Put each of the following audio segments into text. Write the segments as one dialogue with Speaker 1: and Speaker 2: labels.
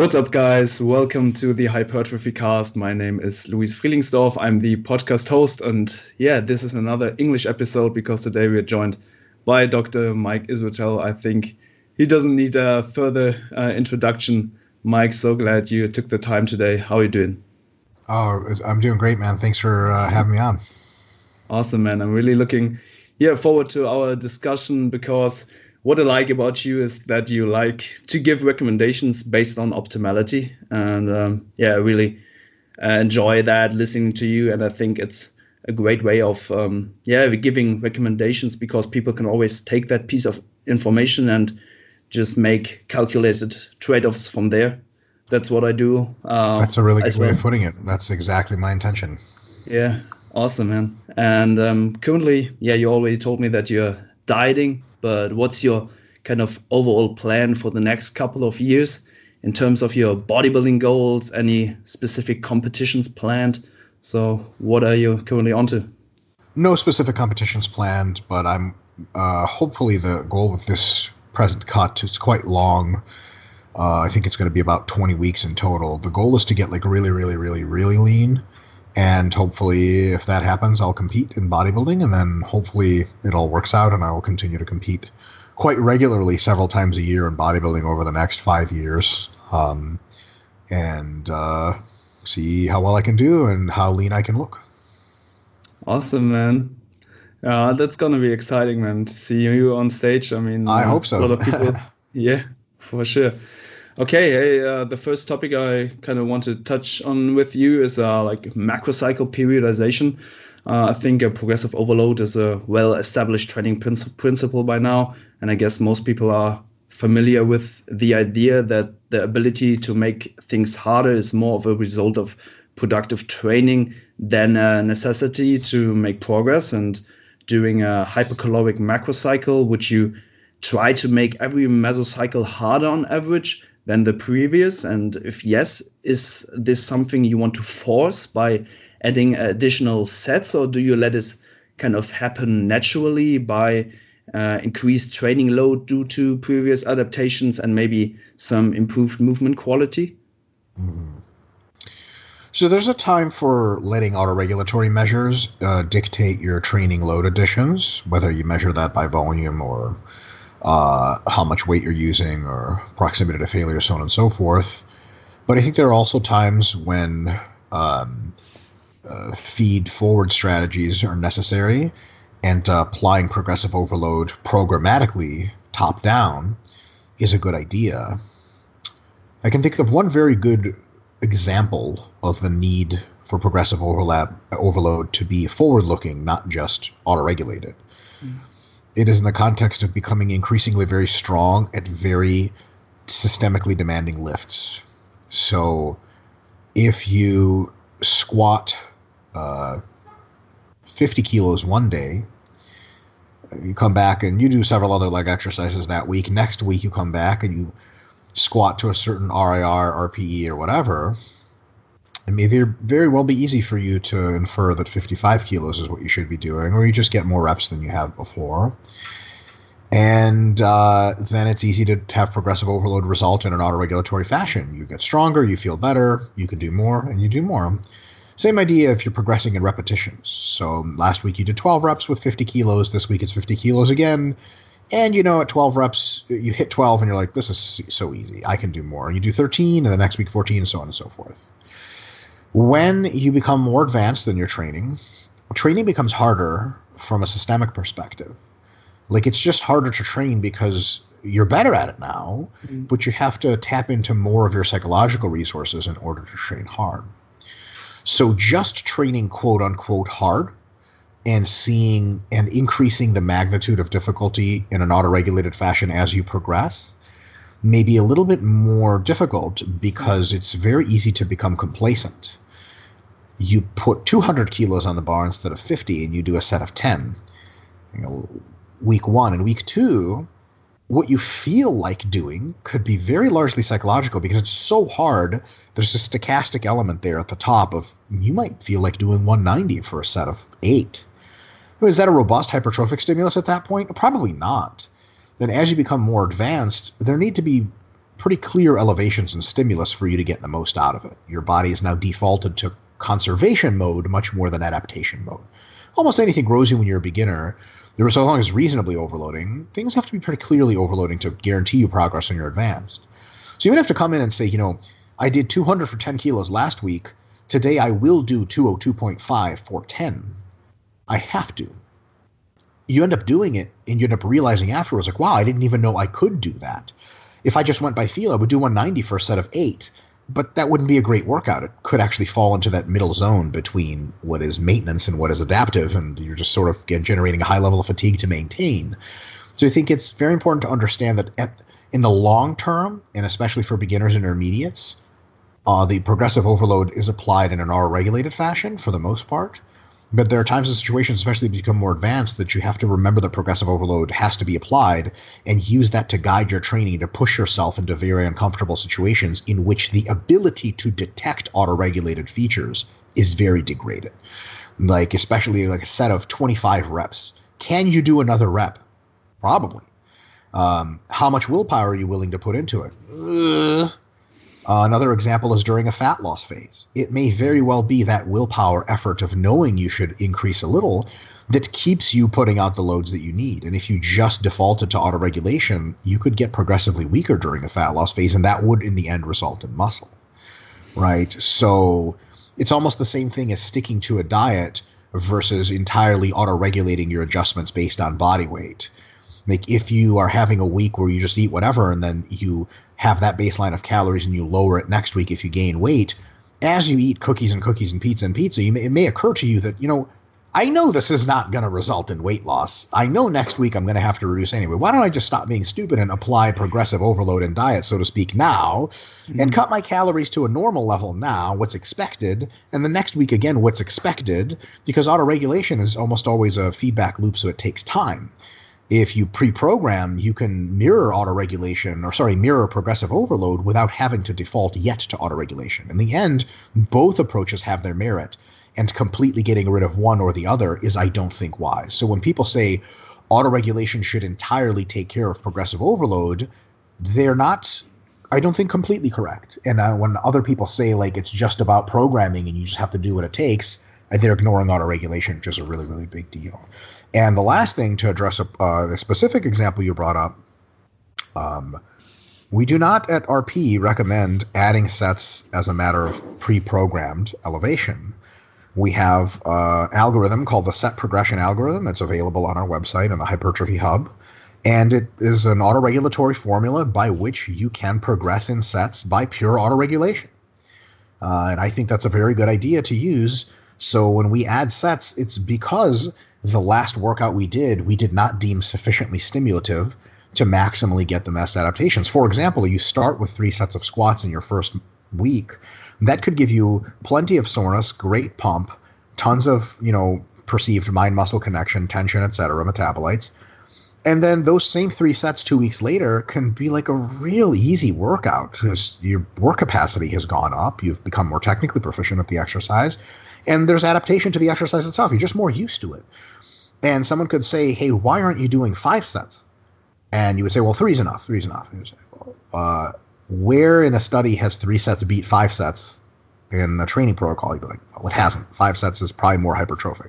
Speaker 1: What's up, guys? Welcome to the Hypertrophy Cast. My name is Luis Frielingsdorf. I'm the podcast host, and yeah, this is another English episode because today we are joined by Dr. Mike Israetel. I think he doesn't need a further uh, introduction. Mike, so glad you took the time today. How are you doing?
Speaker 2: Oh, I'm doing great, man. Thanks for uh, having me on.
Speaker 1: Awesome, man. I'm really looking yeah forward to our discussion because what I like about you is that you like to give recommendations based on optimality, and um, yeah, I really uh, enjoy that listening to you. And I think it's a great way of um, yeah giving recommendations because people can always take that piece of information and just make calculated trade-offs from there. That's what I do.
Speaker 2: Uh, That's a really good way well. of putting it. That's exactly my intention.
Speaker 1: Yeah, awesome, man. And um, currently, yeah, you already told me that you're dieting but what's your kind of overall plan for the next couple of years in terms of your bodybuilding goals? Any specific competitions planned? So, what are you currently onto?
Speaker 2: No specific competitions planned, but I'm uh, hopefully the goal with this present cut is quite long. Uh, I think it's going to be about 20 weeks in total. The goal is to get like really, really, really, really lean and hopefully if that happens i'll compete in bodybuilding and then hopefully it all works out and i will continue to compete quite regularly several times a year in bodybuilding over the next five years. Um, and uh, see how well i can do and how lean i can look.
Speaker 1: Awesome man. Uh, that's gonna be exciting man to see you on stage. I mean
Speaker 2: i hope so.
Speaker 1: a lot of people yeah for sure Okay, uh, the first topic I kind of want to touch on with you is uh, like macrocycle periodization. Uh, I think a progressive overload is a well-established training princ- principle by now, and I guess most people are familiar with the idea that the ability to make things harder is more of a result of productive training than a necessity to make progress. And doing a hypercaloric macrocycle, which you try to make every mesocycle harder on average, than the previous? And if yes, is this something you want to force by adding additional sets, or do you let it kind of happen naturally by uh, increased training load due to previous adaptations and maybe some improved movement quality?
Speaker 2: Mm-hmm. So there's a time for letting autoregulatory measures uh, dictate your training load additions, whether you measure that by volume or uh, how much weight you're using or proximity to failure, so on and so forth. But I think there are also times when um, uh, feed forward strategies are necessary, and uh, applying progressive overload programmatically top down is a good idea. I can think of one very good example of the need for progressive overlap overload to be forward looking, not just auto regulated. Mm it is in the context of becoming increasingly very strong at very systemically demanding lifts. So if you squat uh, 50 kilos one day, you come back and you do several other leg exercises that week. Next week, you come back and you squat to a certain RIR, RPE, or whatever it may very, well be easy for you to infer that 55 kilos is what you should be doing, or you just get more reps than you have before. And uh, then it's easy to have progressive overload result in an autoregulatory fashion. You get stronger, you feel better, you can do more, and you do more. Same idea if you're progressing in repetitions. So last week you did 12 reps with 50 kilos, this week it's 50 kilos again. And you know, at 12 reps, you hit 12 and you're like, this is so easy. I can do more. And you do 13, and the next week 14, and so on and so forth. When you become more advanced in your training, training becomes harder from a systemic perspective. Like it's just harder to train because you're better at it now, mm-hmm. but you have to tap into more of your psychological resources in order to train hard. So just training quote unquote hard and seeing and increasing the magnitude of difficulty in an autoregulated fashion as you progress may be a little bit more difficult because it's very easy to become complacent. You put 200 kilos on the bar instead of 50 and you do a set of 10 you know, week one and week two what you feel like doing could be very largely psychological because it's so hard. There's a stochastic element there at the top of you might feel like doing 190 for a set of eight. Is that a robust hypertrophic stimulus at that point? Probably not then as you become more advanced there need to be pretty clear elevations and stimulus for you to get the most out of it. Your body is now defaulted to conservation mode much more than adaptation mode. Almost anything grows you when you're a beginner. There as long as reasonably overloading, things have to be pretty clearly overloading to guarantee you progress when you're advanced. So you would have to come in and say, you know, I did 200 for 10 kilos last week. Today I will do 202.5 for 10. I have to. You end up doing it and you end up realizing afterwards, like, wow, I didn't even know I could do that. If I just went by feel, I would do 190 for a set of eight, but that wouldn't be a great workout. It could actually fall into that middle zone between what is maintenance and what is adaptive, and you're just sort of generating a high level of fatigue to maintain. So I think it's very important to understand that at, in the long term, and especially for beginners and intermediates, uh, the progressive overload is applied in an R regulated fashion for the most part. But there are times and situations, especially you become more advanced, that you have to remember that progressive overload has to be applied and use that to guide your training to push yourself into very uncomfortable situations in which the ability to detect auto-regulated features is very degraded. Like especially like a set of 25 reps. Can you do another rep? Probably. Um, how much willpower are you willing to put into it? Uh, uh, another example is during a fat loss phase. It may very well be that willpower effort of knowing you should increase a little that keeps you putting out the loads that you need. And if you just defaulted to autoregulation, you could get progressively weaker during a fat loss phase, and that would in the end result in muscle. Right? So it's almost the same thing as sticking to a diet versus entirely auto-regulating your adjustments based on body weight. Like if you are having a week where you just eat whatever and then you have that baseline of calories and you lower it next week if you gain weight, as you eat cookies and cookies and pizza and pizza, may, it may occur to you that, you know, I know this is not going to result in weight loss. I know next week I'm going to have to reduce anyway. Why don't I just stop being stupid and apply progressive overload in diet, so to speak, now mm-hmm. and cut my calories to a normal level now, what's expected, and the next week again, what's expected, because auto-regulation is almost always a feedback loop, so it takes time if you pre-program, you can mirror auto-regulation, or sorry, mirror progressive overload without having to default yet to auto-regulation. In the end, both approaches have their merit, and completely getting rid of one or the other is, I don't think, wise. So when people say auto-regulation should entirely take care of progressive overload, they're not. I don't think completely correct. And uh, when other people say like it's just about programming and you just have to do what it takes, they're ignoring auto-regulation, which is a really, really big deal. And the last thing to address uh, the specific example you brought up, um, we do not at RP recommend adding sets as a matter of pre-programmed elevation. We have an uh, algorithm called the set progression algorithm. It's available on our website on the Hypertrophy Hub. And it is an autoregulatory formula by which you can progress in sets by pure autoregulation. Uh, and I think that's a very good idea to use. So when we add sets, it's because the last workout we did, we did not deem sufficiently stimulative to maximally get the best adaptations. For example, you start with three sets of squats in your first week. That could give you plenty of soreness, great pump, tons of, you know, perceived mind muscle connection, tension, etc., metabolites. And then those same three sets two weeks later can be like a real easy workout. Because your work capacity has gone up. You've become more technically proficient at the exercise and there's adaptation to the exercise itself. You're just more used to it. And someone could say, "Hey, why aren't you doing five sets?" And you would say, "Well, three's enough. Three's enough." You would say, well, uh, "Where in a study has three sets beat five sets in a training protocol?" You'd be like, "Well, it hasn't. Five sets is probably more hypertrophic."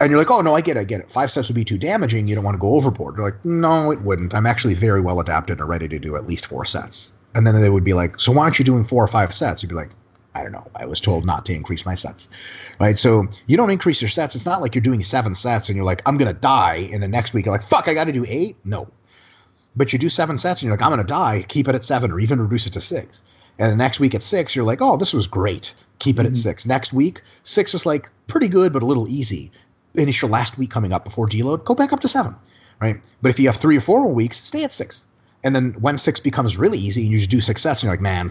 Speaker 2: And you're like, "Oh no, I get it. I get it. Five sets would be too damaging. You don't want to go overboard." You're like, "No, it wouldn't. I'm actually very well adapted and ready to do at least four sets." And then they would be like, "So why aren't you doing four or five sets?" You'd be like, I don't know. I was told not to increase my sets. Right. So you don't increase your sets. It's not like you're doing seven sets and you're like, I'm going to die. And the next week you're like, fuck, I got to do eight. No. But you do seven sets and you're like, I'm going to die. Keep it at seven or even reduce it to six. And the next week at six, you're like, oh, this was great. Keep it mm-hmm. at six. Next week, six is like pretty good, but a little easy. And it's your last week coming up before deload. Go back up to seven. Right. But if you have three or four more weeks, stay at six. And then when six becomes really easy and you just do success and you're like, man,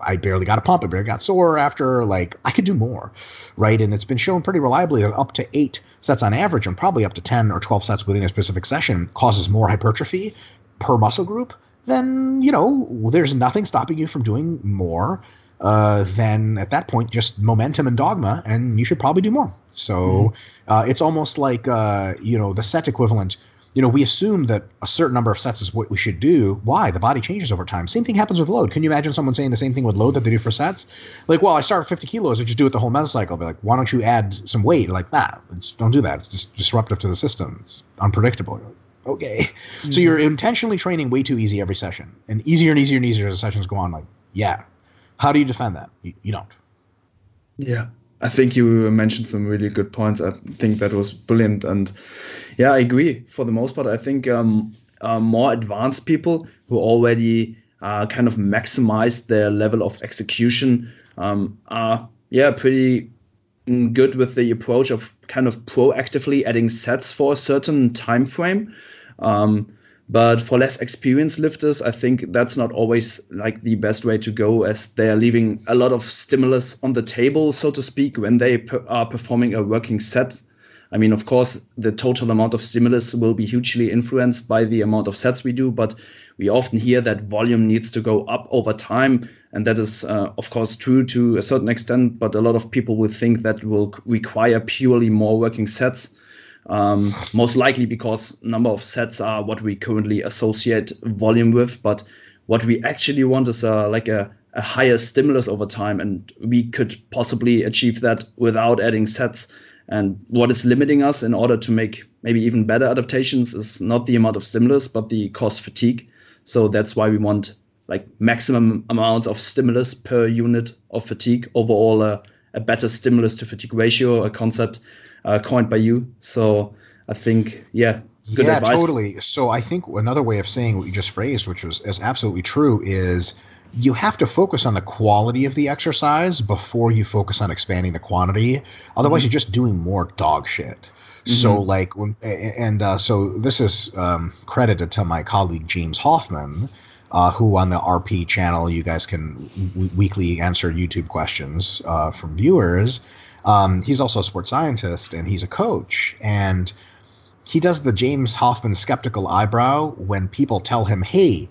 Speaker 2: I barely got a pump, I barely got sore after, like, I could do more, right? And it's been shown pretty reliably that up to eight sets on average and probably up to 10 or 12 sets within a specific session causes more hypertrophy per muscle group, then, you know, there's nothing stopping you from doing more uh, then at that point, just momentum and dogma, and you should probably do more. So mm-hmm. uh, it's almost like, uh, you know, the set equivalent you know, we assume that a certain number of sets is what we should do. Why? The body changes over time. Same thing happens with load. Can you imagine someone saying the same thing with load that they do for sets? Like, well, I start with 50 kilos, I just do it the whole mesocycle. Be like, why don't you add some weight? Like, nah, don't do that. It's just disruptive to the system. It's unpredictable. okay. Mm-hmm. So you're intentionally training way too easy every session, and easier and easier and easier as the sessions go on. Like, yeah. How do you defend that? you, you don't.
Speaker 1: Yeah. I think you mentioned some really good points. I think that was brilliant. And yeah, I agree for the most part. I think um, uh, more advanced people who already uh, kind of maximize their level of execution um, are, yeah, pretty good with the approach of kind of proactively adding sets for a certain time frame. Um, but for less experienced lifters, I think that's not always like the best way to go, as they are leaving a lot of stimulus on the table, so to speak, when they per- are performing a working set. I mean, of course, the total amount of stimulus will be hugely influenced by the amount of sets we do, but we often hear that volume needs to go up over time. And that is, uh, of course, true to a certain extent, but a lot of people will think that will require purely more working sets um, most likely because number of sets are what we currently associate volume with, but what we actually want is uh, like a, a higher stimulus over time, and we could possibly achieve that without adding sets. And what is limiting us in order to make maybe even better adaptations is not the amount of stimulus, but the cost fatigue. So that's why we want like maximum amounts of stimulus per unit of fatigue overall, uh, a better stimulus to fatigue ratio, a concept uh, coined by you. So I think, yeah,
Speaker 2: good yeah, advice. totally. So I think another way of saying what you just phrased, which was is absolutely true, is you have to focus on the quality of the exercise before you focus on expanding the quantity. Otherwise, mm-hmm. you're just doing more dog shit. Mm-hmm. So like when and uh, so this is um, credited to my colleague James Hoffmann. Uh, who on the RP channel you guys can w- weekly answer YouTube questions uh, from viewers. Um, he's also a sports scientist and he's a coach. And he does the James Hoffmann skeptical eyebrow when people tell him, hey,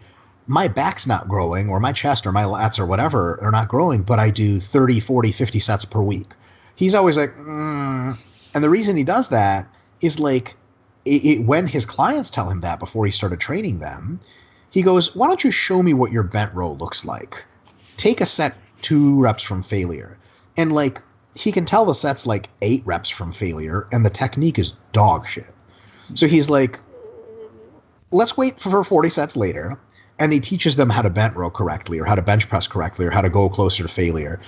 Speaker 2: my back's not growing or my chest or my lats or whatever are not growing, but I do 30, 40, 50 sets per week. He's always like, mm. and the reason he does that is like it, it, when his clients tell him that before he started training them, he goes, why don't you show me what your bent row looks like? Take a set two reps from failure. And like he can tell the set's like eight reps from failure, and the technique is dog shit. So he's like, let's wait for 40 sets later. And he teaches them how to bent row correctly, or how to bench press correctly, or how to go closer to failure.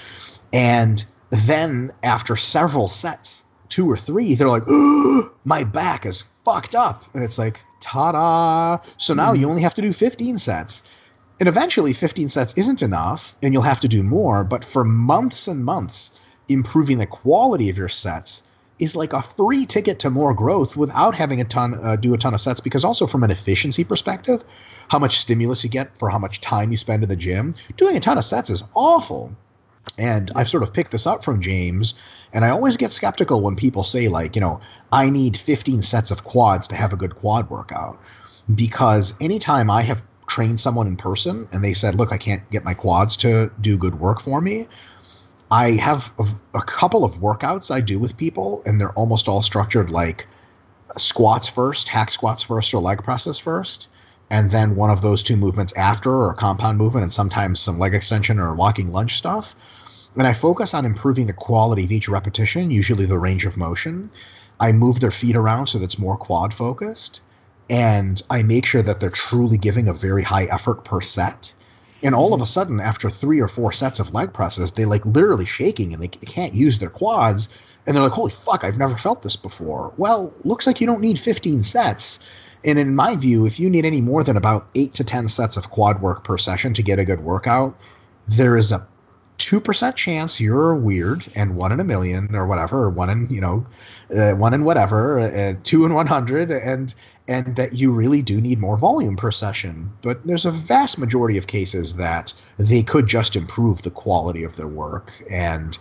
Speaker 2: And then after several sets, two or three, they're like, oh, my back is fucked up. And it's like, ta da. So now mm. you only have to do 15 sets. And eventually, 15 sets isn't enough, and you'll have to do more. But for months and months, improving the quality of your sets is like a free ticket to more growth without having a ton uh, do a ton of sets because also from an efficiency perspective how much stimulus you get for how much time you spend in the gym doing a ton of sets is awful. And i've sort of picked this up from james and i always get skeptical when people say like you know i need 15 sets of quads to have a good quad workout. Because anytime i have trained someone in person and they said look i can't get my quads to do good work for me I have a, a, couple of workouts I do with people, and they're almost all structured like squats first, hack squats first, or leg presses first, and then one of those two movements after, or compound movement, and sometimes some leg extension or walking lunge stuff. And I focus on improving the quality of each repetition, usually the range of motion. I move their feet around so that's more quad focused. And I make sure that they're truly giving a very high effort per set and all of a sudden, after three or four sets of leg presses, they like literally shaking and they, they can't use their quads. And they're like, holy fuck, I've never felt this before. Well, looks like you don't need 15 sets. And in my view, if you need any more than about eight to 10 sets of quad work per session to get a good workout, there is a 2% chance you're weird and one in a million or whatever, or one in, you know, uh, one in whatever, uh, two in 100. And, and that you really do need more volume per session. But there's a vast majority of cases that they could just improve the quality of their work. And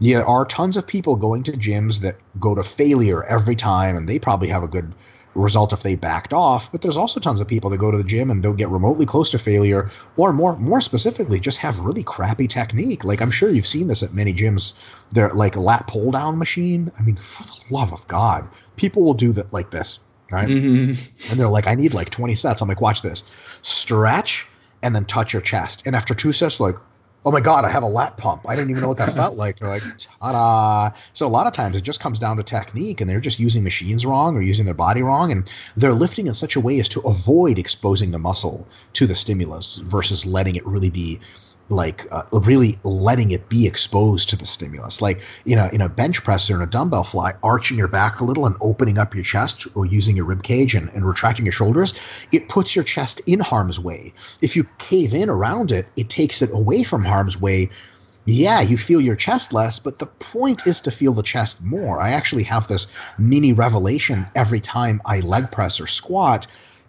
Speaker 2: there are tons of people going to gyms that go to failure every time, and they probably have a good result if they backed off. But there's also tons of people that go to the gym and don't get remotely close to failure, or more more specifically, just have really crappy technique. Like I'm sure you've seen this at many gyms. They're like lat pull down machine. I mean, for the love of God, people will do that like this right? Mm-hmm. And they're like, I need like 20 sets. I'm like, watch this. Stretch and then touch your chest. And after two sets, like, oh my God, I have a lat pump. I didn't even know what that felt like. They're like, ta-da. So a lot of times it just comes down to technique and they're just using machines wrong or using their body wrong. And they're lifting in such a way as to avoid exposing the muscle to the stimulus versus letting it really be like uh, really letting it be exposed to the stimulus like you know in a bench press or in a dumbbell fly arching your back a little and opening up your chest or using your rib cage and, and retracting your shoulders it puts your chest in harm's way if you cave in around it it takes it away from harm's way yeah, you feel your chest less, but the point is to feel the chest more. I actually have this mini revelation every time I leg press or squat.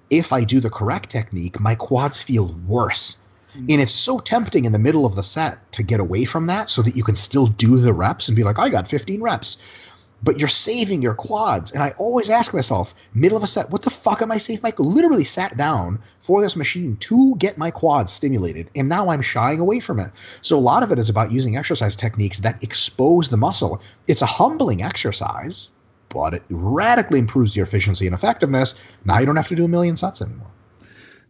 Speaker 2: If I do the correct technique, my quads feel worse. And it's so tempting in the middle of the set to get away from that so that you can still do the reps and be like, I got 15 reps. But you're saving your quads. And I always ask myself, middle of a set, what the fuck am I saving? I literally sat down for this machine to get my quads stimulated. And now I'm shying away from it. So a lot of it is about using exercise techniques that expose the muscle. It's a humbling exercise, but it radically improves your efficiency and effectiveness. Now you don't have to do a million sets anymore.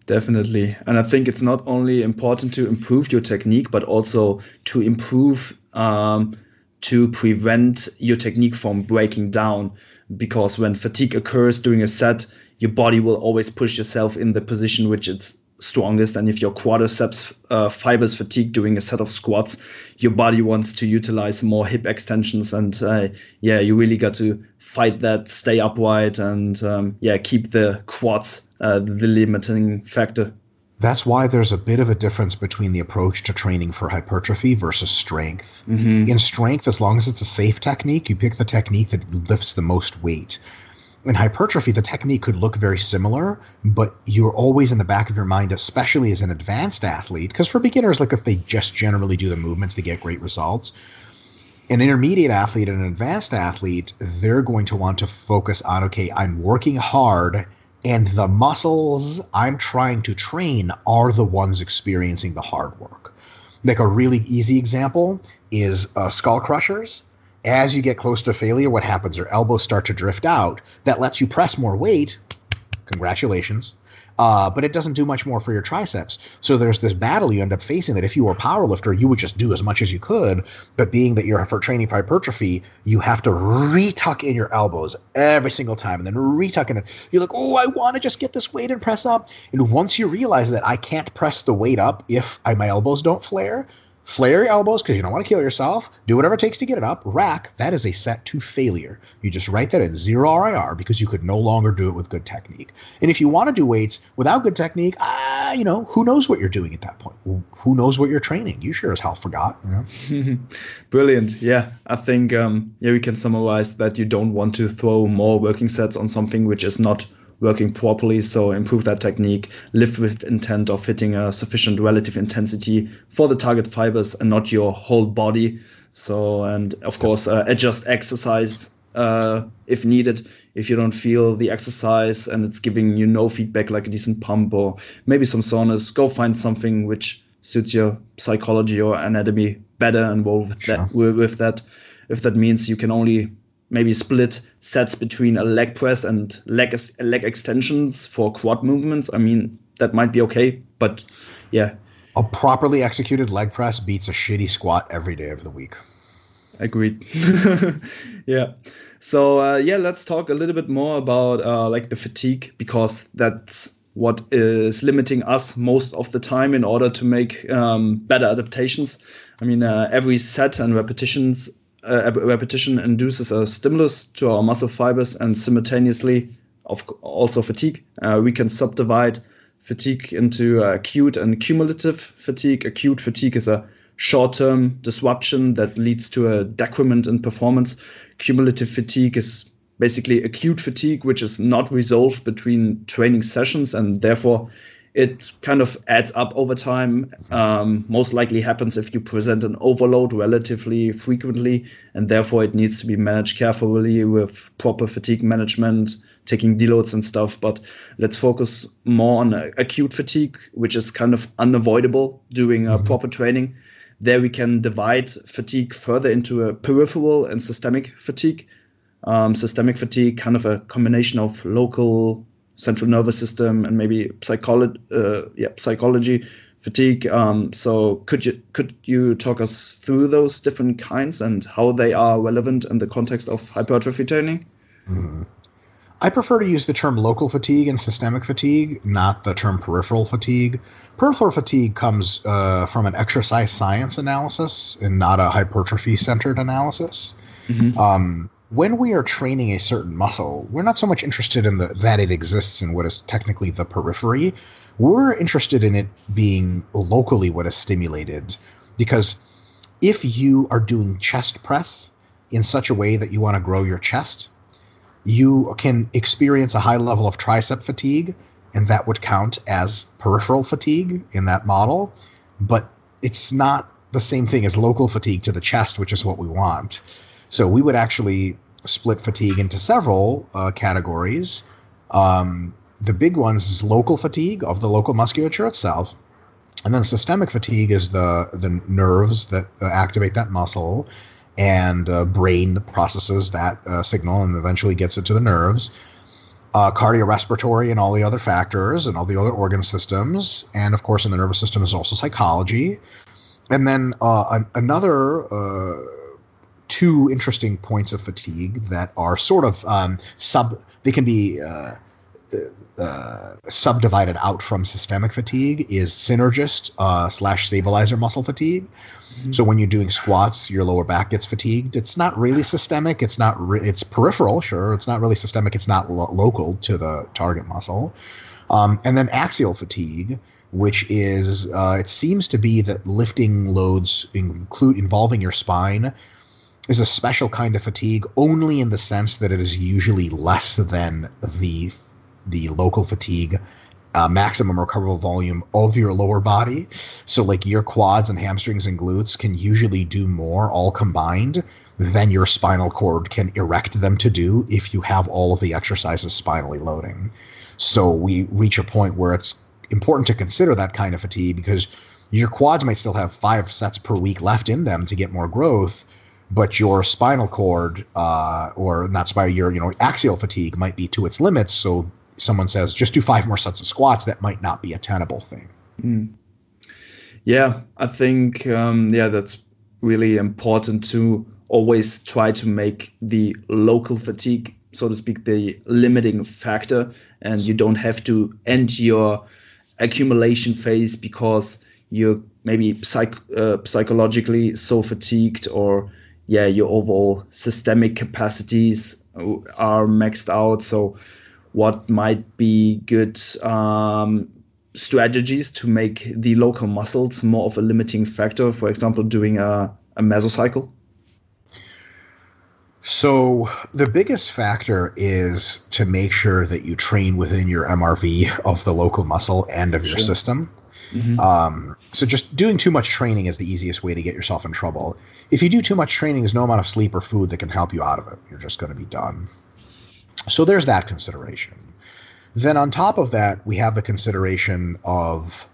Speaker 1: Definitely. And I think it's not only important to improve your technique, but also to improve, um, to prevent your technique from breaking down. Because when fatigue occurs during a set, your body will always push yourself in the position which it's strongest. And if your quadriceps uh, fibers fatigue during a set of squats, your body wants to utilize more hip extensions. And uh, yeah, you really got to fight that, stay upright, and um, yeah, keep the quads uh, the limiting factor.
Speaker 2: That's why there's a bit of a difference between the approach to training for hypertrophy versus strength. Mm-hmm. In strength, as long as it's a safe technique, you pick the technique that lifts the most weight in hypertrophy, the technique could look very similar, but you're always in the back of your mind, especially as an advanced athlete, because for beginners, like if they just generally do the movements, they get great results. An intermediate athlete and an advanced athlete, they're going to want to focus on okay, I'm working hard, and the muscles I'm trying to train are the ones experiencing the hard work. Like a really easy example is uh, skull crushers as you get close to failure, what happens? Your elbows start to drift out. That lets you press more weight. Congratulations. Uh, but it doesn't do much more for your triceps. So there's this battle you end up facing that if you were a power lifter, you would just do as much as you could. But being that you're for training for hypertrophy, you have to retuck in your elbows every single time and then retuck in it. You're like, oh, I want to just get this weight and press up. And once you realize that I can't press the weight up if I, my elbows don't flare, Flare your elbows because you don't want to kill yourself. Do whatever it takes to get it up. Rack, that is a set to failure. You just write that in zero RIR because you could no longer do it with good technique. And if you want to do weights without good technique, ah, you know, who knows what you're doing at that point? Who knows what you're training? You sure as hell forgot.
Speaker 1: You know? Brilliant. Yeah, I think um, yeah we can summarize that you don't want to throw more working sets on something which is not working properly. So improve that technique, lift with intent of hitting a sufficient relative intensity for the target fibers and not your whole body. So, and of course, uh, adjust exercise uh, if needed. If you don't feel the exercise and it's giving you no feedback, like a decent pump or maybe some soreness, go find something which suits your psychology or anatomy better and roll with sure. that. With that, if that means you can only maybe split sets between a leg press and leg leg extensions for quad movements. I mean, that might be okay, but yeah.
Speaker 2: A properly executed leg press beats a shitty squat every day of the week.
Speaker 1: Agreed. yeah. So uh, yeah, let's talk a little bit more about uh, like the fatigue because that's what is limiting us most of the time in order to make um, better adaptations. I mean, uh, every set and repetitions uh, repetition induces a stimulus to our muscle fibers and simultaneously of also fatigue. Uh, we can subdivide fatigue into uh, acute and cumulative fatigue. Acute fatigue is a short-term disruption that leads to a decrement in performance. Cumulative fatigue is basically acute fatigue, which is not resolved between training sessions and therefore it kind of adds up over time. Um, most likely happens if you present an overload relatively frequently, and therefore it needs to be managed carefully with proper fatigue management, taking deloads and stuff. But let's focus more on acute fatigue, which is kind of unavoidable during mm-hmm. proper training. There we can divide fatigue further into a peripheral and systemic fatigue. um, systemic fatigue, kind of a combination of local central nervous system and maybe psychology, uh, yeah, psychology fatigue. Um, so could you could you talk us through those different kinds and how they are relevant in the context of hypertrophy training?
Speaker 2: Mm. I prefer to use the term local fatigue and systemic fatigue, not the term peripheral fatigue. Peripheral fatigue comes uh, from an exercise science analysis and not a hypertrophy centered analysis. Mm-hmm. Um, when we are training a certain muscle, we're not so much interested in the that it exists in what is technically the periphery. We're interested in it being locally what is stimulated. Because if you are doing chest press in such a way that you want to grow your chest, you can experience a high level of tricep fatigue, and that would count as peripheral fatigue in that model. But it's not the same thing as local fatigue to the chest, which is what we want. So we would actually split fatigue into several uh, categories. Um, the big ones is local fatigue of the local musculature itself, and then systemic fatigue is the the nerves that uh, activate that muscle, and uh, brain processes that uh, signal and eventually gets it to the nerves. Uh, cardiorespiratory and all the other factors and all the other organ systems, and of course in the nervous system is also psychology, and then uh, an- another two interesting points of fatigue that are sort of um, sub. They can be uh, uh, subdivided out from systemic fatigue. Is synergist uh, slash stabilizer muscle fatigue. Mm-hmm. So when you're doing squats, your lower back gets fatigued. It's not really systemic. It's not. Re- it's peripheral. Sure, it's not really systemic. It's not lo- local to the target muscle. Um, and then axial fatigue, which is uh, it seems to be that lifting loads include involving your spine is a special kind of fatigue only in the sense that it is usually less than the the local fatigue uh, maximum recoverable volume of your lower body. So, like your quads and hamstrings and glutes can usually do more all combined than your spinal cord can erect them to do if you have all of the exercises spinally loading. So, we reach a point where it's important to consider that kind of fatigue because your quads might still have five sets per week left in them to get more growth but your spinal cord uh, or not spinal your you know axial fatigue might be to its limits. So someone says just do five more sets of squats that might not be a tenable thing. Mm.
Speaker 1: yeah i think um, yeah that's really important to always try to make the local fatigue so to speak the limiting factor. And you don't have to end your accumulation phase because you're maybe psych- uh, psychologically so fatigued or yeah, your overall systemic capacities are maxed out. So, what might be good um, strategies to make the local muscles more of a limiting factor? For example, doing a, a mesocycle.
Speaker 2: So, the biggest factor is to make sure that you train within your MRV of the local muscle and of sure. your system. Mm-hmm. Um, so just doing too much training is the easiest way to get yourself in trouble. If you do too much training, there's no amount of sleep or food that can help you out of it. You're just going to be done. So there's that consideration. Then on top of that, we have the consideration of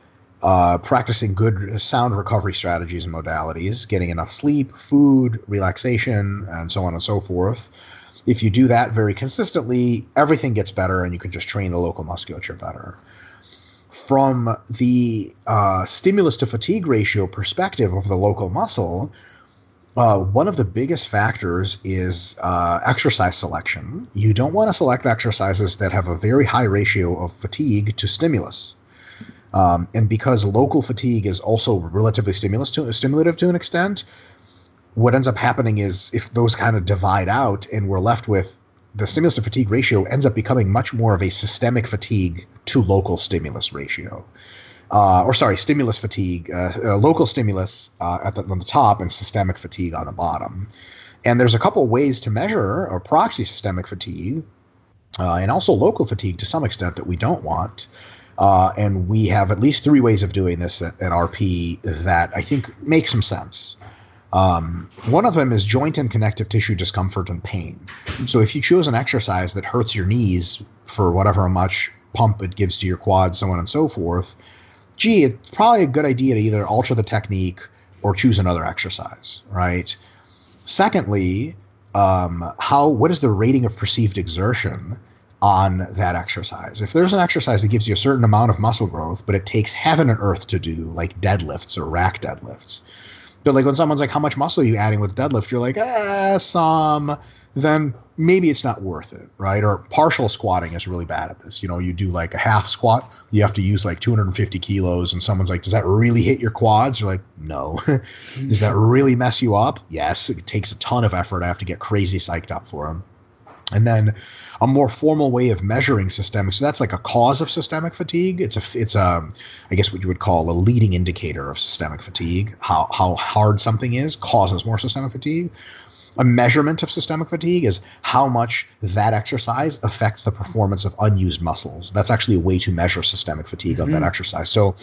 Speaker 2: uh, practicing good sound recovery strategies and modalities, getting enough sleep, food, relaxation, and so on and so forth. If you do that very consistently, everything gets better, and you can just train the local musculature better from the uh, stimulus to fatigue ratio perspective of the local muscle, uh, one of the biggest factors is uh, exercise selection. You don't want to select exercises that have a very high ratio of fatigue to stimulus. Um, and because local fatigue is also relatively stimulus to, stimulative to an extent, what ends up happening is if those kind of divide out and we're left with the stimulus to fatigue ratio ends up becoming much more of a systemic fatigue to local stimulus ratio. Uh, or sorry, stimulus fatigue, uh, uh, local stimulus uh, at the, on the top and systemic fatigue on the bottom. And there's a couple ways to measure or proxy systemic fatigue uh, and also local fatigue to some extent that we don't want. Uh, and we have at least three ways of doing this at, at RP that I think make some sense. Um, one of them is joint and connective tissue discomfort and pain. So if you choose an exercise that hurts your knees for whatever much pump it gives to your quads, so on and so forth, gee, it's probably a good idea to either alter the technique or choose another exercise, right? Secondly, um, how what is the rating of perceived exertion on that exercise. If there's an exercise that gives you a certain amount of muscle growth, but it takes heaven and earth to do, like deadlifts or rack deadlifts. But like when someone's like, "How much muscle are you adding with deadlift?" You're like, "Ah, some." Then maybe it's not worth it, right? Or partial squatting is really bad at this. You know, you do like a half squat, you have to use like 250 kilos, and someone's like, "Does that really hit your quads?" You're like, "No." Does that really mess you up? Yes. It takes a ton of effort. I have to get crazy psyched up for them. And then a more formal way of measuring systemic. So that's like a cause of systemic fatigue. It's a it's a I guess what you would call a leading indicator of systemic fatigue. How how hard something is causes more systemic fatigue. A measurement of systemic fatigue is how much that exercise affects the performance of unused muscles. That's actually a way to measure systemic fatigue mm-hmm. of that mm-hmm. exercise. So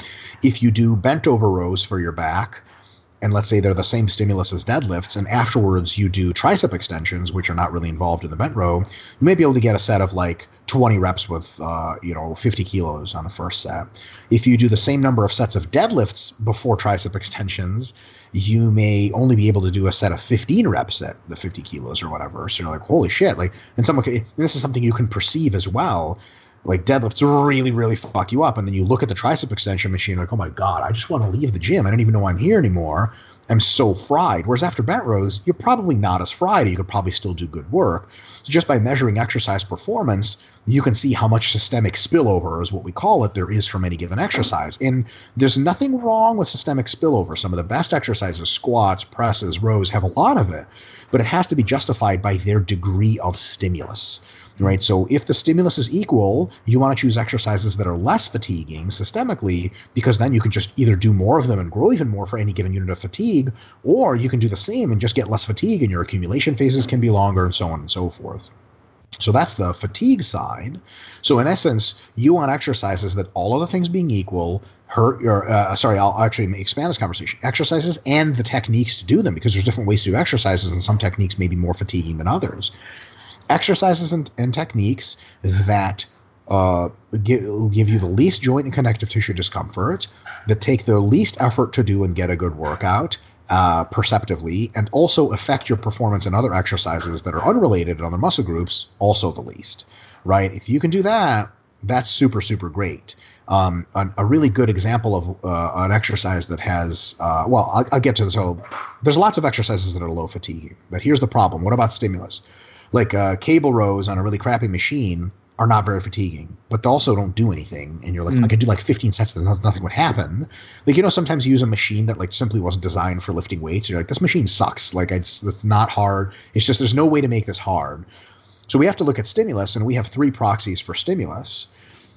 Speaker 2: if you do bent over rows for your back, and let's say they're the same stimulus as deadlifts, and afterwards you do tricep extensions, which are not really involved in the bent row, you may be able to get a set of like 20 reps with, uh, you know, 50 kilos on the first set. If you do the same number of sets of deadlifts before tricep extensions, you may only be able to do a set of 15 reps at the 50 kilos or whatever. So you're like, holy shit! Like, and someone, this is something you can perceive as well like deadlifts really, really fuck you up. And then you look at the tricep extension machine, like, oh my God, I just want to leave the gym. I don't even know why I'm here anymore. I'm so fried. Whereas after bent rows, you're probably not as fried. You could probably still do good work. So just by measuring exercise performance, you can see how much systemic spillover is what we call it there is from any given exercise. And there's nothing wrong with systemic spillover. Some of the best exercises, squats, presses, rows, have a lot of it, but it has to be justified by their degree of stimulus right? So if the stimulus is equal, you want to choose exercises that are less fatiguing systemically because then you can just either do more of them and grow even more for any given unit of fatigue, or you can do the same and just get less fatigue and your accumulation phases can be longer and so on and so forth. So that's the fatigue side. So in essence, you want exercises that all other things being equal hurt your. Uh, sorry, I'll actually expand this conversation. Exercises and the techniques to do them because there's different ways to do exercises, and some techniques may be more fatiguing than others exercises and, and techniques that uh, give, give you the least joint and connective tissue discomfort, that take the least effort to do and get a good workout uh, perceptively, and also affect your performance in other exercises that are unrelated to other muscle groups, also the least, right? If you can do that, that's super, super great. Um, a, really good example of uh, an exercise that has, uh, well, I'll, I'll, get to this. So there's lots of exercises that are low fatigue, but here's the problem. What about stimulus? like uh, cable rows on a really crappy machine are not very fatiguing, but they also don't do anything. And you're like, mm. I could do like 15 sets, and nothing would happen. Like you know, sometimes you use a machine that like simply wasn't designed for lifting weights. You're like, this machine sucks. Like it's it's not hard. It's just there's no way to make this hard. So we have to look at stimulus, and we have three proxies for stimulus.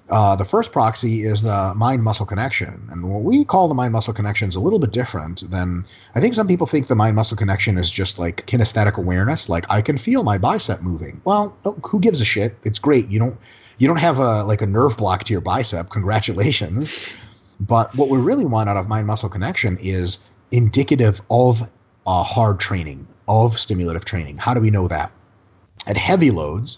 Speaker 2: Uh, the first proxy is the mind muscle connection. And what we call the mind muscle connection is a little bit different than I think some people think the mind muscle connection is just like kinesthetic awareness, like I can feel my bicep moving. Well, who gives a shit? It's great. You don't you don't have a like a nerve block to your bicep. Congratulations. But what we really want out of mind muscle connection is indicative of uh, hard training, of stimulative training. How do we know that? At heavy loads,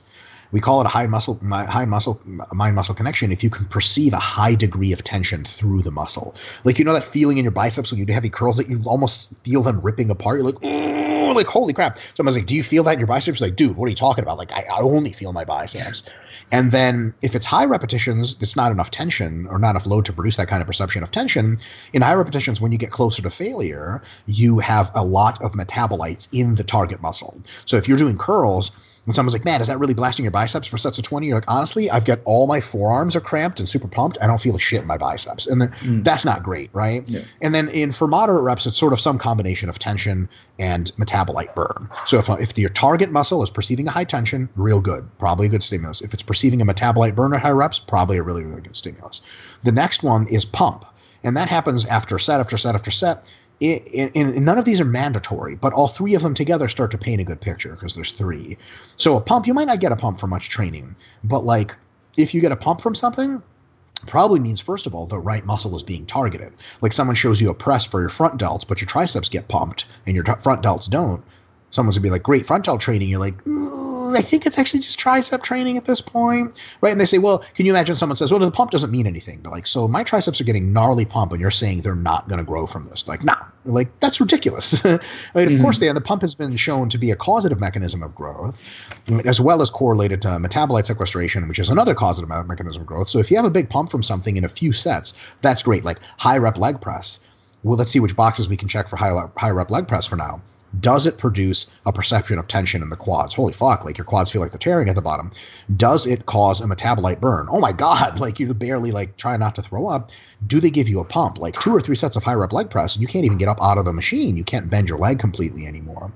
Speaker 2: we call it a high muscle high muscle mind muscle connection if you can perceive a high degree of tension through the muscle. Like you know that feeling in your biceps when you do heavy curls that you almost feel them ripping apart? You're like oh like holy crap. Someone's like do you feel that in your biceps? Like dude what are you talking about? Like i, I only feel my biceps. And then if it's high repetitions it's not enough tension or not enough load to produce that kind of perception of tension. In high repetitions when you get closer to failure you have a lot of metabolites in the target muscle. So if you're doing curls when someone's like, man, is that really blasting your biceps for sets of 20? You're like, honestly, I've got all my forearms are cramped and super pumped. I don't feel a shit in my biceps. And then, mm. that's not great, right? Yeah. And then in for moderate reps, it's sort of some combination of tension and metabolite burn. So if, uh, if your target muscle is perceiving a high tension, real good, probably a good stimulus. If it's perceiving a metabolite burn at high reps, probably a really, really good stimulus. The next one is pump. And that happens after set after set after set and none of these are mandatory, but all three of them together start to paint a good picture because there's three. So a pump, you might not get a pump from much training, but like if you get a pump from something, probably means first of all the right muscle is being targeted. Like someone shows you a press for your front delts, but your triceps get pumped and your front delts don't. Someone's gonna be like, "Great front delt training." You're like, I think it's actually just tricep training at this point, right? And they say, well, can you imagine someone says, well, the pump doesn't mean anything, but like, so my triceps are getting gnarly pump, and you're saying they're not going to grow from this? Like, nah, like that's ridiculous. right? Of mm-hmm. course, they the pump has been shown to be a causative mechanism of growth, as well as correlated to metabolite sequestration, which is another causative mechanism of growth. So if you have a big pump from something in a few sets, that's great. Like high rep leg press. Well, let's see which boxes we can check for high, high rep leg press for now does it produce a perception of tension in the quads? Holy fuck, like your quads feel like they're tearing at the bottom. Does it cause a metabolite burn? Oh my God, like you're barely like trying not to throw up. Do they give you a pump? Like two or three sets of high rep leg press, and you can't even get up out of the machine. You can't bend your leg completely anymore.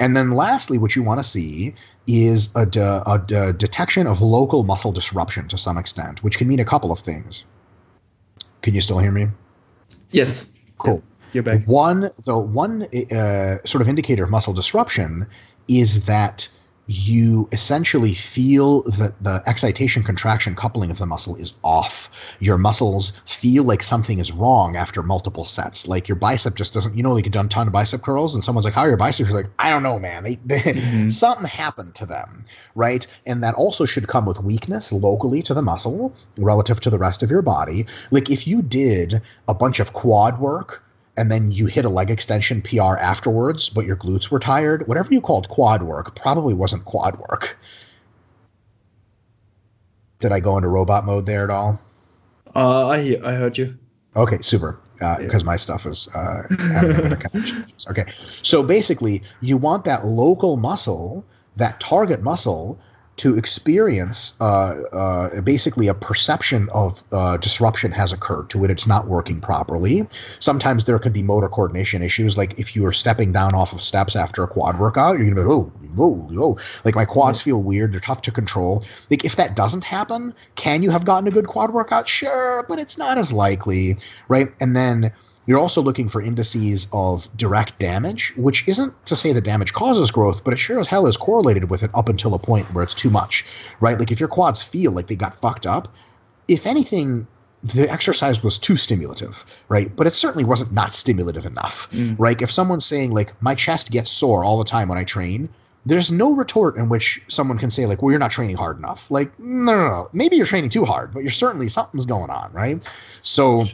Speaker 2: And then lastly, what you want to see is a, de- a de- detection of local muscle disruption to some extent, which can mean a couple of things. Can you still hear me?
Speaker 1: Yes.
Speaker 2: Cool.
Speaker 1: You're back.
Speaker 2: One, the one uh, sort of indicator of muscle disruption is that you essentially feel that the excitation contraction coupling of the muscle is off. Your muscles feel like something is wrong after multiple sets. Like your bicep just doesn't, you know, like you've done a ton of bicep curls and someone's like, How are your biceps? You're like, I don't know, man. They, they, mm-hmm. something happened to them, right? And that also should come with weakness locally to the muscle relative to the rest of your body. Like if you did a bunch of quad work and then you hit a leg extension PR afterwards, but your glutes were tired, whatever you called quad work probably wasn't quad work. Did I go into robot mode there at all?
Speaker 1: Uh, I I heard you.
Speaker 2: Okay, super. Because uh, my stuff is uh, okay. So basically, you want that local muscle, that target muscle, to experience uh, uh, basically a perception of uh, disruption has occurred to it. It's not working properly. Sometimes there could be motor coordination issues, like if you are stepping down off of steps after a quad workout, you're gonna be oh, whoa, whoa. Like my quads feel weird. They're tough to control. Like if that doesn't happen, can you have gotten a good quad workout? Sure, but it's not as likely, right? And then you're also looking for indices of direct damage, which isn't to say the damage causes growth, but it sure as hell is correlated with it up until a point where it's too much, right? Like if your quads feel like they got fucked up, if anything, the exercise was too stimulative, right? But it certainly wasn't not stimulative enough, mm. right? If someone's saying like my chest gets sore all the time when I train, there's no retort in which someone can say like, well, you're not training hard enough. Like, no, no, no. Maybe you're training too hard, but you're certainly something's going on, right? So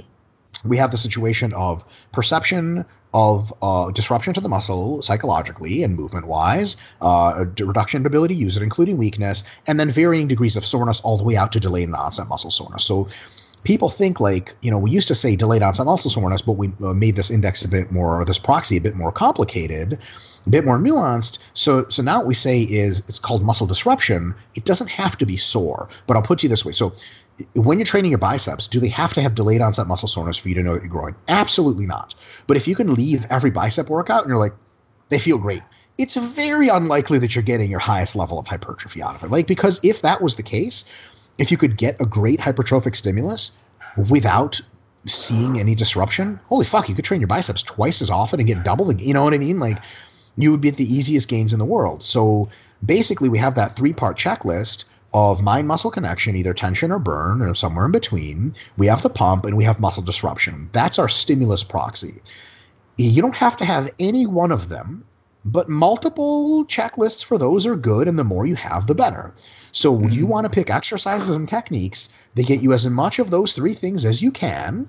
Speaker 2: we have the situation of perception of uh, disruption to the muscle psychologically and movement wise, uh, reduction in ability to use it, including weakness, and then varying degrees of soreness all the way out to delayed onset muscle soreness. So people think like, you know, we used to say delayed onset muscle soreness, but we uh, made this index a bit more, or this proxy a bit more complicated a bit more nuanced. So so now what we say is it's called muscle disruption. It doesn't have to be sore, but I'll put you this way. So when you're training your biceps, do they have to have delayed onset muscle soreness for you to know that you're growing? Absolutely not. But if you can leave every bicep workout and you're like, they feel great, it's very unlikely that you're getting your highest level of hypertrophy out of it. Like, because if that was the case, if you could get a great hypertrophic stimulus without seeing any disruption, holy fuck, you could train your biceps twice as often and get double the, you know what I mean? Like, you would get the easiest gains in the world. So basically, we have that three part checklist of mind muscle connection, either tension or burn, or somewhere in between. We have the pump and we have muscle disruption. That's our stimulus proxy. You don't have to have any one of them, but multiple checklists for those are good, and the more you have, the better. So mm-hmm. you want to pick exercises and techniques that get you as much of those three things as you can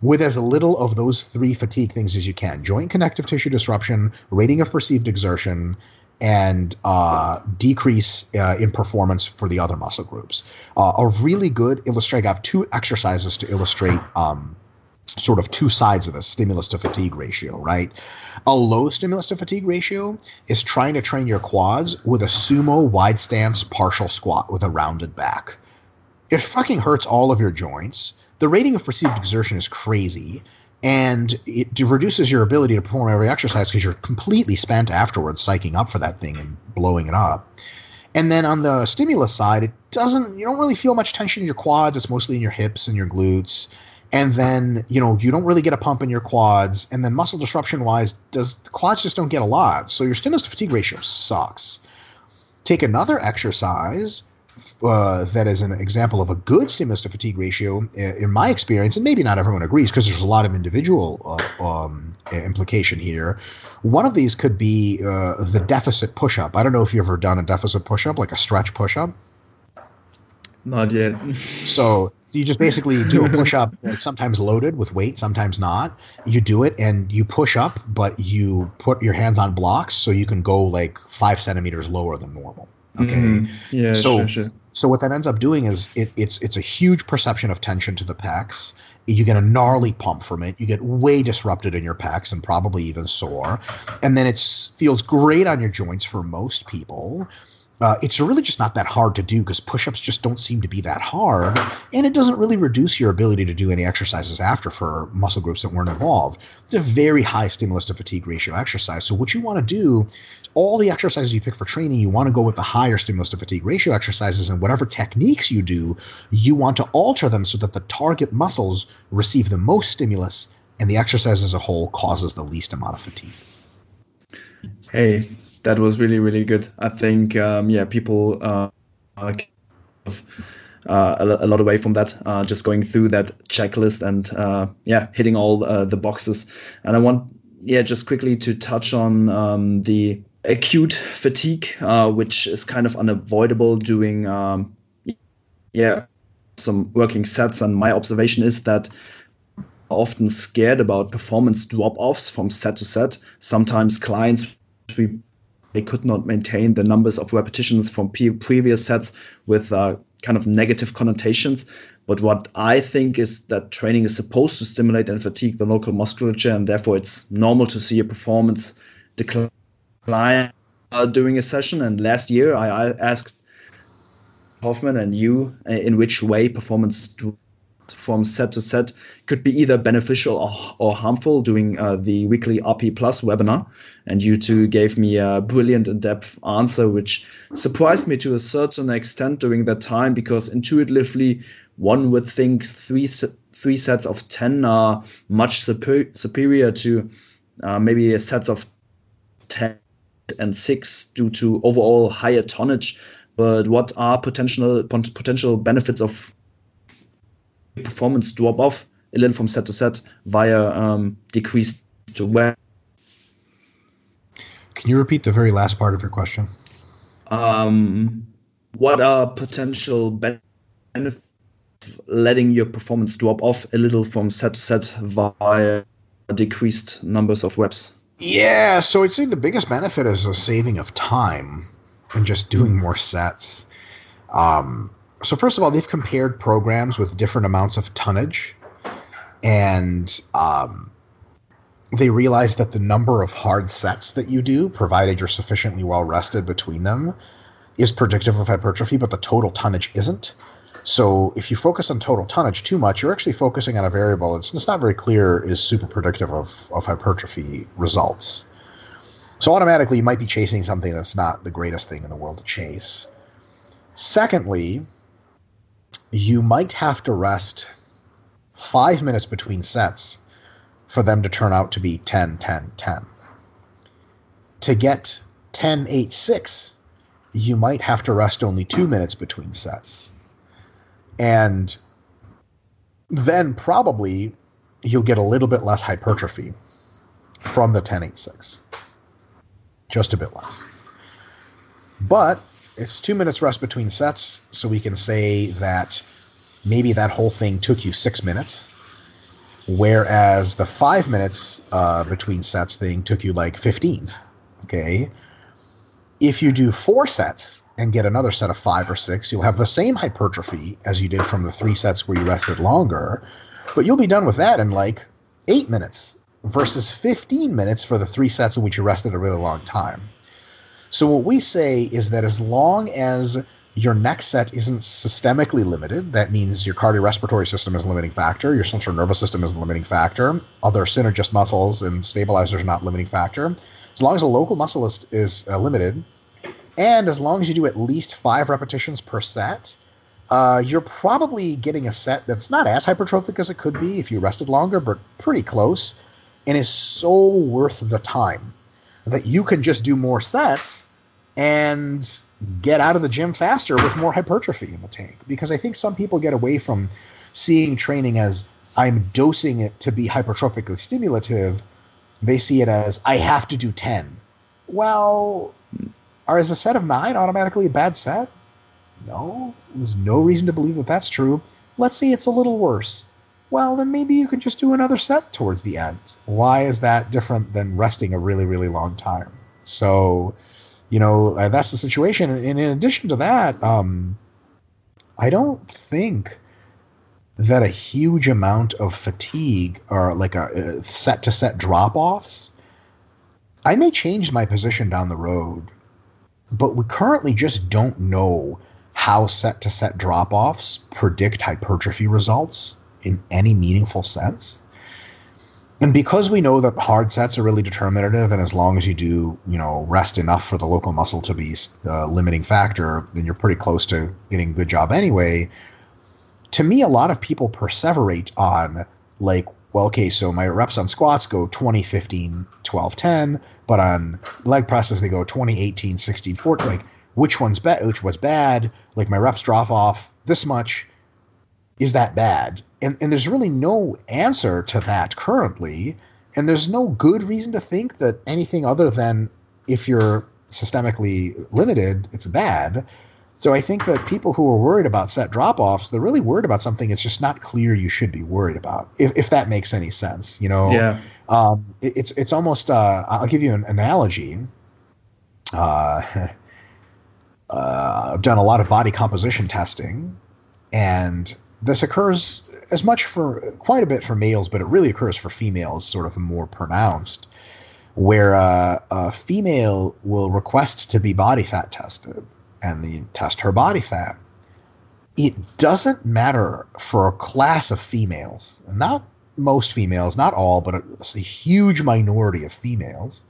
Speaker 2: with as little of those three fatigue things as you can joint connective tissue disruption, rating of perceived exertion, and uh, decrease uh, in performance for the other muscle groups. Uh, a really good illustrate. I have two exercises to illustrate um, sort of two sides of the stimulus to fatigue ratio, right? A low stimulus to fatigue ratio is trying to train your quads with a sumo wide stance partial squat with a rounded back. It fucking hurts all of your joints. The rating of perceived exertion is crazy and it reduces your ability to perform every exercise because you're completely spent afterwards psyching up for that thing and blowing it up. And then on the stimulus side, it doesn't you don't really feel much tension in your quads, it's mostly in your hips and your glutes. And then, you know, you don't really get a pump in your quads. And then muscle disruption wise, does the quads just don't get a lot. So your stimulus to fatigue ratio sucks. Take another exercise uh, that is an example of a good stimulus to fatigue ratio, in my experience, and maybe not everyone agrees because there's a lot of individual uh, um, implication here. One of these could be uh, the deficit push up. I don't know if you've ever done a deficit push up, like a stretch push up.
Speaker 1: Not yet.
Speaker 2: so you just basically do a push up, sometimes loaded with weight, sometimes not. You do it and you push up, but you put your hands on blocks so you can go like five centimeters lower than normal. Okay.
Speaker 1: Mm, yeah.
Speaker 2: So,
Speaker 1: sure, sure.
Speaker 2: so what that ends up doing is it, it's it's a huge perception of tension to the pecs. You get a gnarly pump from it. You get way disrupted in your pecs and probably even sore. And then it feels great on your joints for most people. Uh, it's really just not that hard to do because push-ups just don't seem to be that hard, and it doesn't really reduce your ability to do any exercises after for muscle groups that weren't involved. It's a very high stimulus to fatigue ratio exercise. So what you want to do, all the exercises you pick for training, you want to go with the higher stimulus to fatigue ratio exercises, and whatever techniques you do, you want to alter them so that the target muscles receive the most stimulus, and the exercise as a whole causes the least amount of fatigue.
Speaker 1: Hey, that was really really good. I think um, yeah, people uh, uh, a, a, lot away from that, uh, just going through that checklist and uh, yeah, hitting all uh, the boxes. And I want yeah, just quickly to touch on um, the acute fatigue, uh, which is kind of unavoidable doing um, yeah some working sets. And my observation is that often scared about performance drop offs from set to set. Sometimes clients we they could not maintain the numbers of repetitions from pre- previous sets with uh, kind of negative connotations. But what I think is that training is supposed to stimulate and fatigue the local musculature, and therefore it's normal to see a performance decline uh, during a session. And last year, I, I asked Hoffmann and you uh, in which way performance from set to set could be either beneficial or, or harmful doing uh, the weekly RP Plus webinar. And you two gave me a brilliant in depth answer, which surprised me to a certain extent during that time because intuitively one would think three, three sets of 10 are much super, superior to uh, maybe a sets of 10 and 6 due to overall higher tonnage. But what are potential potential benefits of performance drop off a little from set to set via um, decreased to wear.
Speaker 2: Can you repeat the very last part of your question?
Speaker 1: Um, what are potential benefits letting your performance drop off a little from set to set via decreased numbers of reps?
Speaker 2: Yeah, so I'd say the biggest benefit is a saving of time and just doing more sets. Um, so first of all, they've compared programs with different amounts of tonnage, and um, they realized that the number of hard sets that you do, provided you're sufficiently well rested between them, is predictive of hypertrophy, but the total tonnage isn't. So if you focus on total tonnage too much, you're actually focusing on a variable that's it's not very clear is super predictive of, of hypertrophy results. So automatically, you might be chasing something that's not the greatest thing in the world to chase. Secondly, you might have to rest five minutes between sets for them to turn out to be 10 10 10. To get 10 8 6, you might have to rest only two minutes between sets. And then probably you'll get a little bit less hypertrophy from the 1086. Just a bit less. But it's two minutes rest between sets, so we can say that maybe that whole thing took you six minutes, whereas the five minutes uh, between sets thing took you like 15. Okay. If you do four sets and get another set of five or six, you'll have the same hypertrophy as you did from the three sets where you rested longer, but you'll be done with that in like eight minutes versus 15 minutes for the three sets in which you rested a really long time. So what we say is that as long as your next set isn't systemically limited, that means your cardiorespiratory system is a limiting factor, your central nervous system is a limiting factor, other synergist muscles and stabilizers are not limiting factor. As long as a local muscle is, is uh, limited, and as long as you do at least five repetitions per set, uh, you're probably getting a set that's not as hypertrophic as it could be if you rested longer, but pretty close, and is so worth the time that you can just do more sets and get out of the gym faster with more hypertrophy in the tank. Because I think some people get away from seeing training as I'm dosing it to be hypertrophically stimulative. They see it as I have to do 10. Well, are is a set of nine automatically a bad set? No, there's no reason to believe that that's true. Let's say it's a little worse. Well, then maybe you could just do another set towards the end. Why is that different than resting a really, really long time? So, you know, uh, that's the situation. And in addition to that, um, I don't think that a huge amount of fatigue or like a set to set drop offs. I may change my position down the road, but we currently just don't know how set to set drop offs predict hypertrophy results in any meaningful sense. And because we know that hard sets are really determinative, and as long as you do, you know, rest enough for the local muscle to be a limiting factor, then you're pretty close to getting a good job anyway. To me, a lot of people perseverate on like, well, okay, so my reps on squats go 20, 15, 12, 10, but on leg presses they go 20, 18, 16, 14. Like, which one's bad? Which was bad? Like my reps drop off this much. Is that bad? And and there's really no answer to that currently, and there's no good reason to think that anything other than if you're systemically limited, it's bad. So I think that people who are worried about set drop offs, they're really worried about something it's just not clear you should be worried about. If, if that makes any sense, you know.
Speaker 1: Yeah.
Speaker 2: Um, it, it's it's almost. Uh, I'll give you an analogy. Uh, uh, I've done a lot of body composition testing, and this occurs as much for quite a bit for males, but it really occurs for females, sort of more pronounced, where uh, a female will request to be body fat tested, and they test her body fat. It doesn't matter for a class of females, not most females, not all, but a, a huge minority of females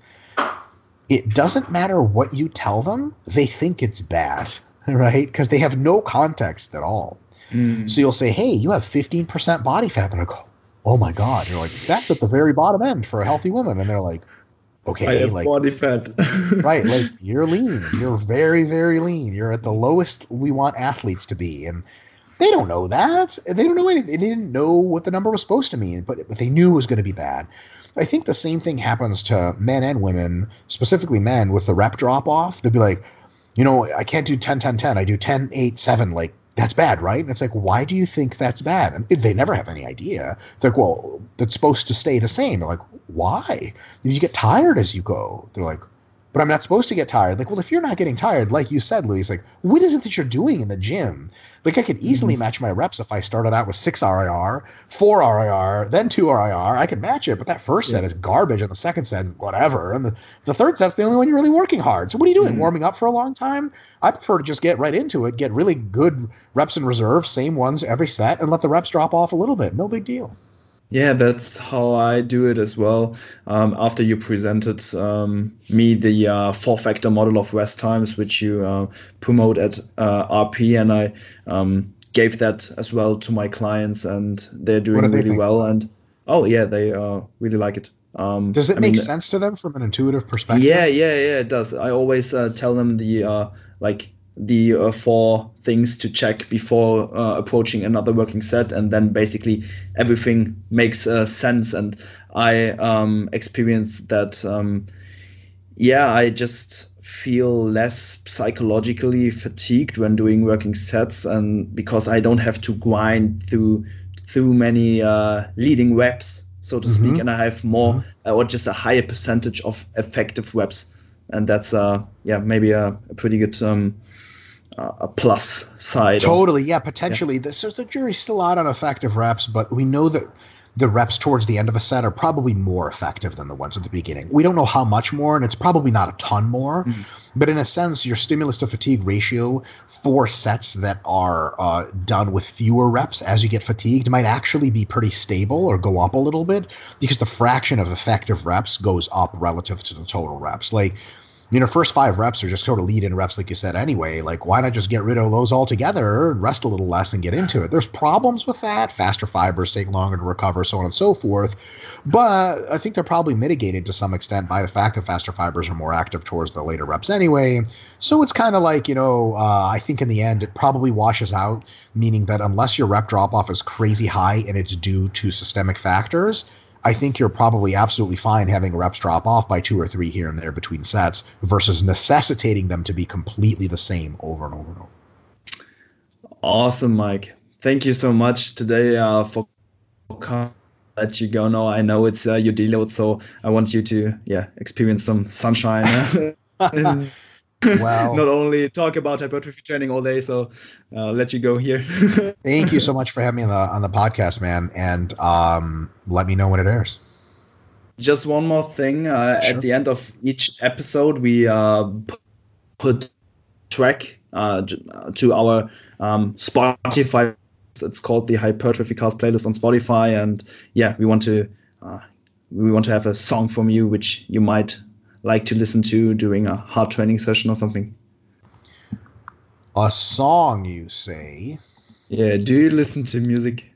Speaker 2: it doesn't matter what you tell them, they think it's bad, right? Because they have no context at all. Mm. So you'll say, hey, you have 15% body fat. They're like, oh my God. You're like, that's at the very bottom end for a healthy woman. And they're like, okay, like
Speaker 1: body fat.
Speaker 2: right. Like you're lean. You're very, very lean. You're at the lowest we want athletes to be. And they don't know that. They don't know anything. They didn't know what the number was supposed to mean, but, but they knew it was going to be bad. I think the same thing happens to men and women, specifically men with the rep drop off. They'll be like, you know, I can't do 10, 10, 10. I do 10, 8, 7. Like, that's bad, right? And it's like, why do you think that's bad? And they never have any idea. It's like, well, that's supposed to stay the same. They're like, why? You get tired as you go. They're like, but I'm not supposed to get tired. Like, well, if you're not getting tired, like you said, Luis, like, what is it that you're doing in the gym? Like, I could easily mm-hmm. match my reps if I started out with six RIR, four RIR, then two RIR. I could match it, but that first yeah. set is garbage, and the second set is whatever, and the, the third set's the only one you're really working hard. So, what are you doing? Mm-hmm. Warming up for a long time? I prefer to just get right into it, get really good reps in reserve, same ones every set, and let the reps drop off a little bit. No big deal.
Speaker 1: Yeah, that's how I do it as well. Um, after you presented um, me the uh, four factor model of rest times, which you uh, promote at uh, RP, and I um, gave that as well to my clients, and they're doing really well. And oh, yeah, they uh, really like it.
Speaker 2: Um, does it I make mean, sense to them from an intuitive perspective?
Speaker 1: Yeah, yeah, yeah, it does. I always uh, tell them the uh, like the uh, four things to check before uh, approaching another working set, and then basically everything makes uh, sense. And I um, experienced that. Um, yeah, I just feel less psychologically fatigued when doing working sets, and because I don't have to grind through through many uh, leading reps, so to mm-hmm. speak, and I have more mm-hmm. or just a higher percentage of effective reps, and that's uh yeah maybe a, a pretty good um, a plus side.
Speaker 2: Totally, of, yeah, potentially. Yeah. The, so the jury's still out on effective reps, but we know that the reps towards the end of a set are probably more effective than the ones at the beginning. We don't know how much more, and it's probably not a ton more, mm-hmm. but in a sense, your stimulus to fatigue ratio for sets that are uh, done with fewer reps as you get fatigued might actually be pretty stable or go up a little bit because the fraction of effective reps goes up relative to the total reps. Like you know, first five reps are just sort of lead in reps, like you said, anyway. Like, why not just get rid of those altogether, rest a little less, and get into it? There's problems with that. Faster fibers take longer to recover, so on and so forth. But I think they're probably mitigated to some extent by the fact that faster fibers are more active towards the later reps anyway. So it's kind of like, you know, uh, I think in the end, it probably washes out, meaning that unless your rep drop off is crazy high and it's due to systemic factors, I think you're probably absolutely fine having reps drop off by two or three here and there between sets versus necessitating them to be completely the same over and over and over.
Speaker 1: Awesome, Mike. Thank you so much today uh, for let you go now. I know it's uh, your deload, so I want you to yeah experience some sunshine. well, not only talk about hypertrophy training all day. So uh, let you go here.
Speaker 2: thank you so much for having me on the on the podcast, man, and um, let me know when it airs.
Speaker 1: Just one more thing. Uh, sure. At the end of each episode, we uh, put track uh, to our um, Spotify. It's called the Hypertrophy Cast playlist on Spotify, and yeah, we want to uh, we want to have a song from you which you might like to listen to during a hard training session or something?
Speaker 2: A song, you say?
Speaker 1: Yeah. Do you listen to music?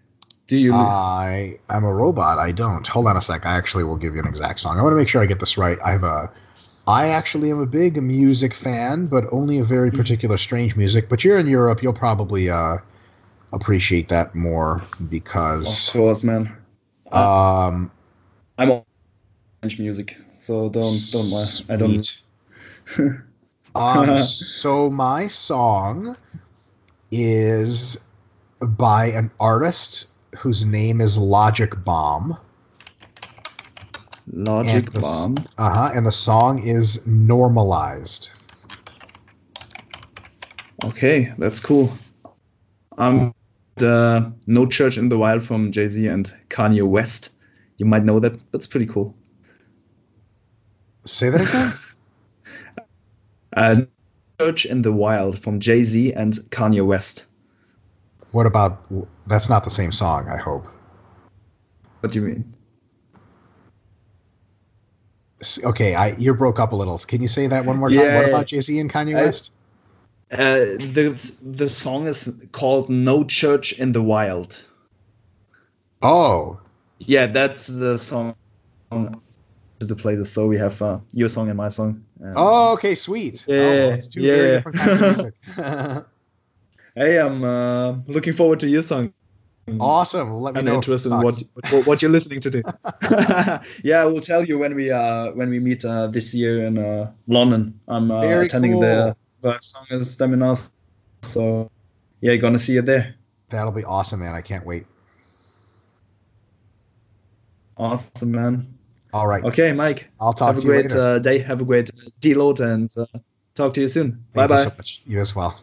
Speaker 1: Do you?
Speaker 2: I am a robot. I don't. Hold on a sec. I actually will give you an exact song. I want to make sure I get this right. I have a. I actually am a big music fan, but only a very mm-hmm. particular strange music. But you're in Europe, you'll probably uh, appreciate that more because.
Speaker 1: Of course, man. Um, I'm all French music. So don't don't mind. I don't.
Speaker 2: um, so my song is by an artist whose name is Logic Bomb.
Speaker 1: Logic Bomb.
Speaker 2: Uh huh. And the song is normalized.
Speaker 1: Okay, that's cool. Um, the No Church in the Wild from Jay Z and Kanye West. You might know that. That's pretty cool.
Speaker 2: Say that again.
Speaker 1: uh, Church in the Wild from Jay Z and Kanye West.
Speaker 2: What about? That's not the same song. I hope.
Speaker 1: What do you mean?
Speaker 2: Okay, I you broke up a little. Can you say that one more time? Yeah, what about Jay Z and Kanye West?
Speaker 1: Uh, the the song is called "No Church in the Wild."
Speaker 2: Oh,
Speaker 1: yeah, that's the song to play this. So we have uh, your song and my song.
Speaker 2: oh, okay, sweet.
Speaker 1: Yeah, oh, it's two yeah. very different kinds of music. hey, I'm uh, looking forward to your song.
Speaker 2: Awesome. Let me
Speaker 1: I'm
Speaker 2: know.
Speaker 1: interested in what, what, what you're listening to do. yeah, I will tell you when we uh when we meet uh, this year in uh, London. I'm uh, attending cool. the the song is Steminas. So yeah, you're gonna see it there.
Speaker 2: That'll be awesome, man. I can't wait.
Speaker 1: Awesome, man.
Speaker 2: All right.
Speaker 1: Okay, Mike.
Speaker 2: I'll talk
Speaker 1: have
Speaker 2: to you
Speaker 1: Have a great uh, day. Have a great deload and uh, talk to you soon. Bye bye.
Speaker 2: You, so you as well.